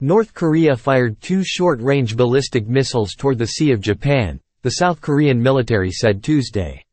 North Korea fired two short-range ballistic missiles toward the Sea of Japan, the South Korean military said Tuesday.